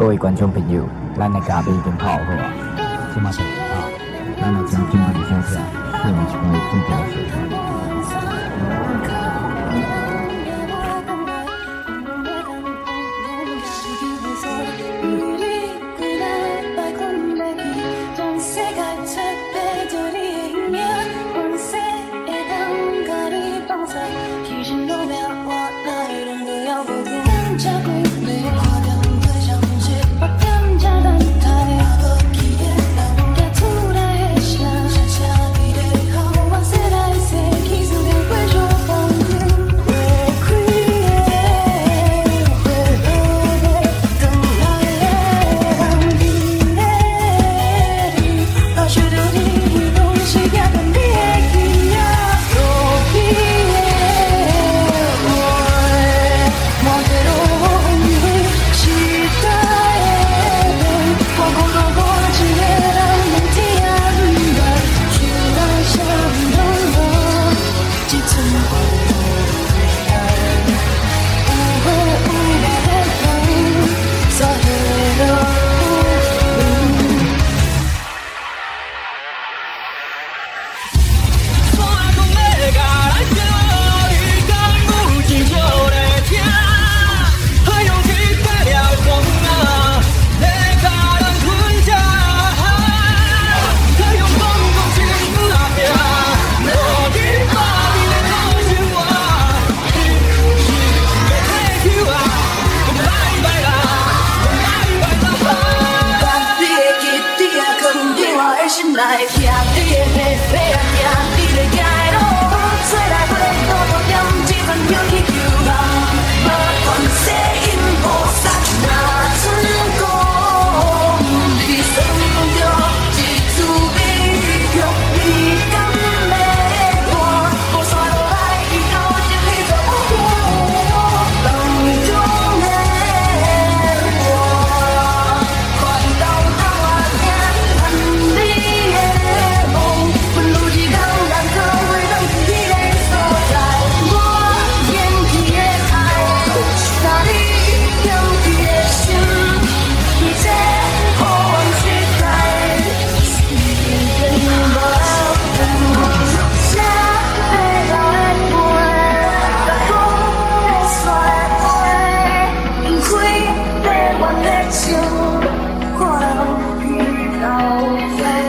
各位观众朋友，咱的嘉宾已经泡好了，么在啊，咱来将今天的收听视为一场最屌的收听。life. 就快遇到。